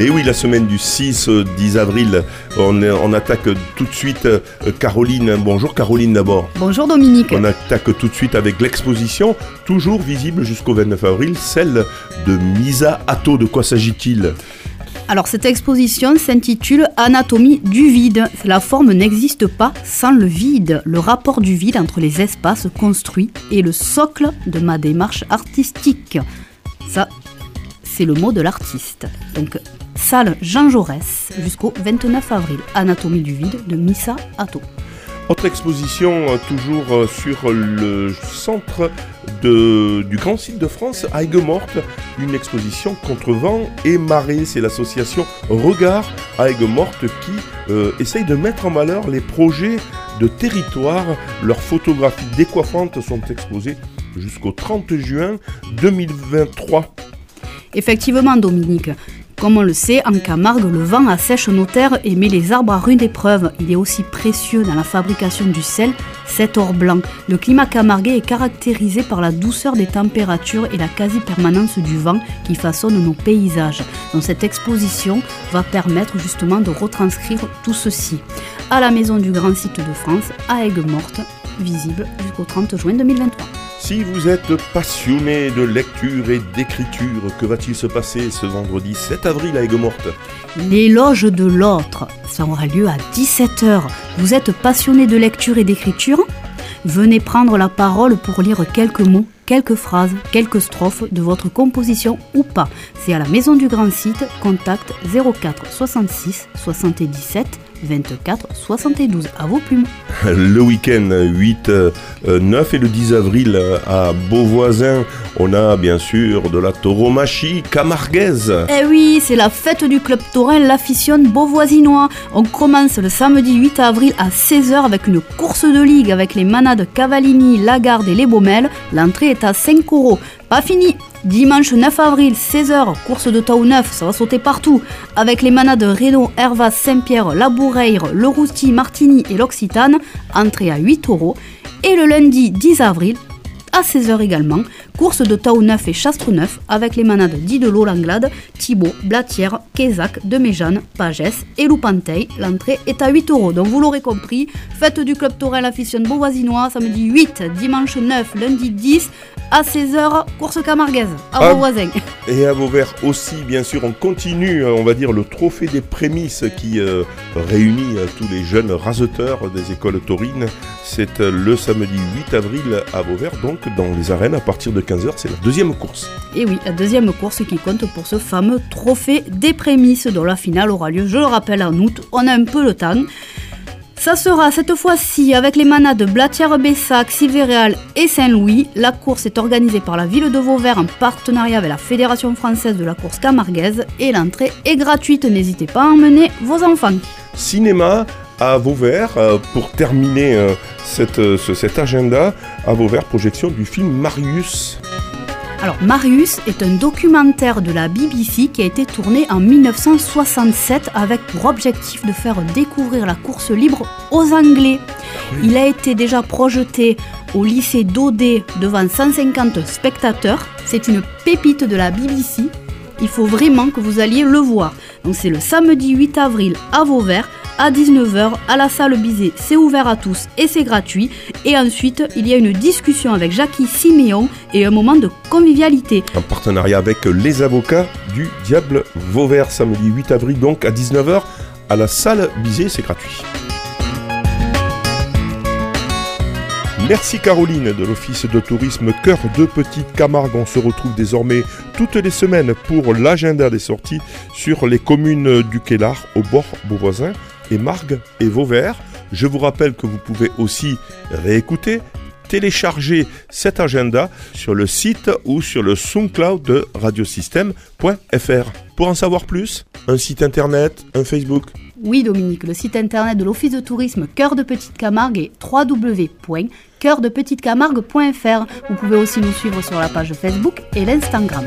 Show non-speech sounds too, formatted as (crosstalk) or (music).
Et oui, la semaine du 6-10 avril, on, attaque tout de suite euh, Caroline. Bonjour Caroline d'abord. Bonjour Dominique. On attaque tout de suite avec l'exposition, toujours visible jusqu'au 29 avril, celle de Misa Atto. De quoi s'agit-il? Alors cette exposition s'intitule Anatomie du vide. La forme n'existe pas sans le vide. Le rapport du vide entre les espaces construits est le socle de ma démarche artistique. Ça, c'est le mot de l'artiste. Donc salle Jean Jaurès jusqu'au 29 avril. Anatomie du vide de Missa Atto. Autre exposition euh, toujours euh, sur le centre de, du grand site de France, Aigues-Mortes, une exposition contre vent et marée. C'est l'association Regard Aigues-Mortes qui euh, essaye de mettre en valeur les projets de territoire. Leurs photographies décoiffantes sont exposées jusqu'au 30 juin 2023. Effectivement, Dominique, comme on le sait, en Camargue, le vent assèche nos terres et met les arbres à rude épreuve. Il est aussi précieux dans la fabrication du sel, cet or blanc. Le climat camarguais est caractérisé par la douceur des températures et la quasi-permanence du vent qui façonne nos paysages. Donc cette exposition va permettre justement de retranscrire tout ceci. À la Maison du Grand Site de France, à Aigues-Mortes, visible jusqu'au 30 juin 2023. Si vous êtes passionné de lecture et d'écriture, que va-t-il se passer ce vendredi 7 avril à Aigues-Mortes? L'éloge de l'autre, ça aura lieu à 17h. Vous êtes passionné de lecture et d'écriture? Venez prendre la parole pour lire quelques mots, quelques phrases, quelques strophes de votre composition ou pas. C'est à la Maison du Grand Site, contact 04 66 77 24 72 à vos plumes. (laughs) Le week-end 8, 9 euh, et le 10 avril euh, à Beauvoisin, on a bien sûr de la tauromachie camarguaise. Eh oui, c'est la fête du club taurin L'Afficionne Beauvoisinois. On commence le samedi 8 avril à 16h avec une course de ligue avec les manades Cavallini, Lagarde et les Baumelles. L'entrée est à 5 euros. Pas fini, Dimanche 9 avril, 16h, course de Tau 9, ça va sauter partout, avec les manades Renault, Hervas, Saint-Pierre, Laboureire, Le Rousti, Martigny et l'Occitane, entrée à 8 euros. Et le lundi 10 avril, à 16h également, course de 9 et Chastre 9 avec les manades d'Idelot Langlade, Thibaut, Blatière, Kézac, Deméjane, Pagès et Loupanteil. L'entrée est à 8 euros. Donc vous l'aurez compris, fête du Club Torel Aficionne Beauvoisinois, samedi 8, dimanche 9, lundi 10, à 16h, course camarguaise, à vos voisins. Et à Vauvert aussi, bien sûr, on continue, on va dire, le trophée des prémices qui euh, réunit euh, tous les jeunes raseteurs des écoles taurines. C'est euh, le samedi 8 avril à Vauvert, donc dans les arènes à partir de 15h, c'est la deuxième course. Et oui, la deuxième course qui compte pour ce fameux trophée des prémices dont la finale aura lieu, je le rappelle, en août. On a un peu le temps. Ça sera cette fois-ci avec les manades Blatière-Bessac, Sivéréal et Saint-Louis. La course est organisée par la ville de Vauvert en partenariat avec la Fédération française de la course camarguaise et l'entrée est gratuite. N'hésitez pas à emmener vos enfants. Cinéma à Vauvert euh, pour terminer euh, euh, cet agenda à Vauvert projection du film Marius. Alors Marius est un documentaire de la BBC qui a été tourné en 1967 avec pour objectif de faire découvrir la course libre aux Anglais. Il a été déjà projeté au lycée d'Odé devant 150 spectateurs. C'est une pépite de la BBC. Il faut vraiment que vous alliez le voir. Donc c'est le samedi 8 avril à Vauvert à 19h à la salle Bizet. C'est ouvert à tous et c'est gratuit. Et ensuite, il y a une discussion avec Jackie Siméon et un moment de convivialité. En partenariat avec les avocats du Diable Vauvert, samedi 8 avril donc à 19h à la salle Bizet, c'est gratuit. Merci Caroline de l'Office de tourisme Cœur de Petite Camargue. On se retrouve désormais toutes les semaines pour l'agenda des sorties sur les communes du Kellar au bord Beauvoisin et Margue et Vauvert. Je vous rappelle que vous pouvez aussi réécouter, télécharger cet agenda sur le site ou sur le SoundCloud de radiosystème.fr. Pour en savoir plus, un site internet, un Facebook, Oui Dominique, le site internet de l'Office de tourisme Cœur de Petite Camargue est www.cœurdepetitecamargue.fr. Vous pouvez aussi nous suivre sur la page Facebook et l'Instagram.